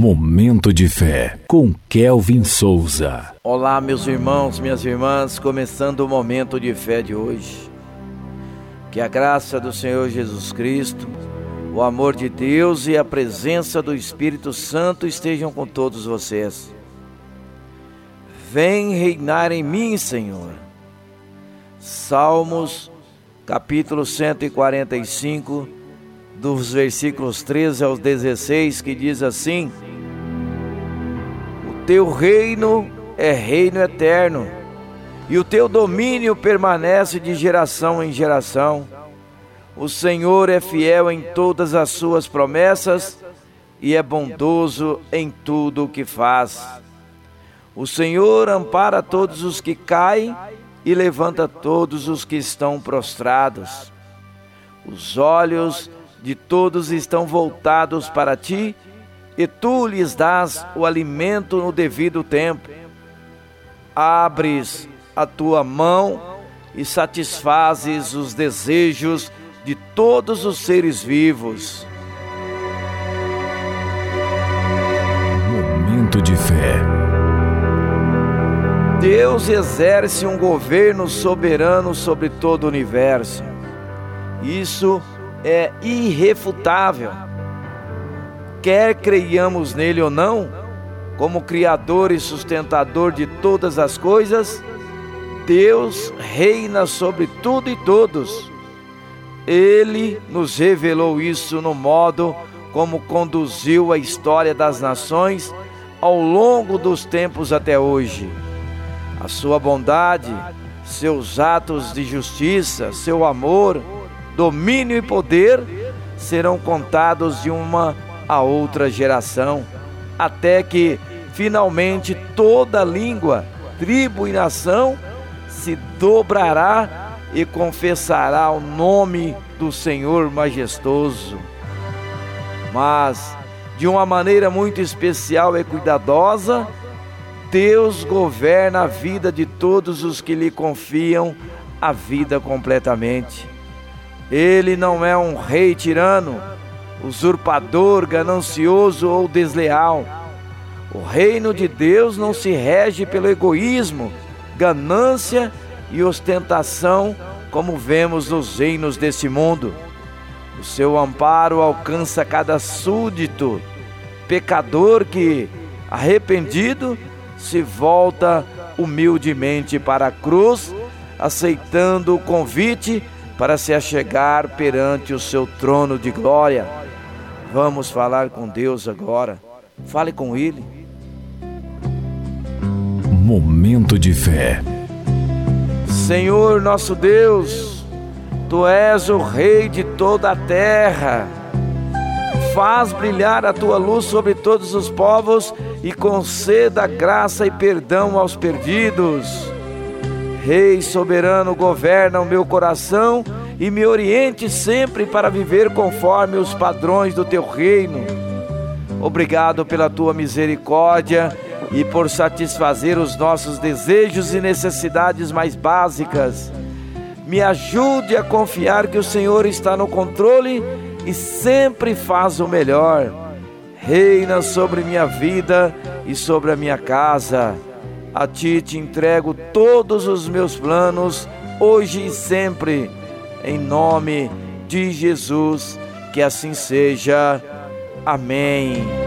Momento de fé com Kelvin Souza. Olá, meus irmãos, minhas irmãs, começando o momento de fé de hoje. Que a graça do Senhor Jesus Cristo, o amor de Deus e a presença do Espírito Santo estejam com todos vocês. Vem reinar em mim, Senhor. Salmos, capítulo 145 dos versículos 13 aos 16, que diz assim: O teu reino é reino eterno, e o teu domínio permanece de geração em geração. O Senhor é fiel em todas as suas promessas e é bondoso em tudo o que faz. O Senhor ampara todos os que caem e levanta todos os que estão prostrados. Os olhos de todos estão voltados para ti, e tu lhes dás o alimento no devido tempo. Abres a tua mão e satisfazes os desejos de todos os seres vivos. Momento de fé. Deus exerce um governo soberano sobre todo o universo. Isso é é irrefutável. Quer creiamos nele ou não, como Criador e sustentador de todas as coisas, Deus reina sobre tudo e todos. Ele nos revelou isso no modo como conduziu a história das nações ao longo dos tempos até hoje. A sua bondade, seus atos de justiça, seu amor, domínio e poder serão contados de uma a outra geração, até que finalmente toda língua, tribo e nação se dobrará e confessará o nome do Senhor majestoso. Mas, de uma maneira muito especial e cuidadosa, Deus governa a vida de todos os que lhe confiam a vida completamente. Ele não é um rei tirano, usurpador, ganancioso ou desleal. O reino de Deus não se rege pelo egoísmo, ganância e ostentação como vemos nos reinos desse mundo. O seu amparo alcança cada súdito, pecador que, arrependido, se volta humildemente para a cruz, aceitando o convite para se achegar perante o seu trono de glória. Vamos falar com Deus agora. Fale com Ele. Momento de fé. Senhor nosso Deus, Tu és o Rei de toda a terra. Faz brilhar a tua luz sobre todos os povos e conceda graça e perdão aos perdidos. Rei soberano, governa o meu coração e me oriente sempre para viver conforme os padrões do teu reino. Obrigado pela tua misericórdia e por satisfazer os nossos desejos e necessidades mais básicas. Me ajude a confiar que o Senhor está no controle e sempre faz o melhor. Reina sobre minha vida e sobre a minha casa a ti te entrego todos os meus planos, hoje e sempre, em nome de Jesus, que assim seja. Amém.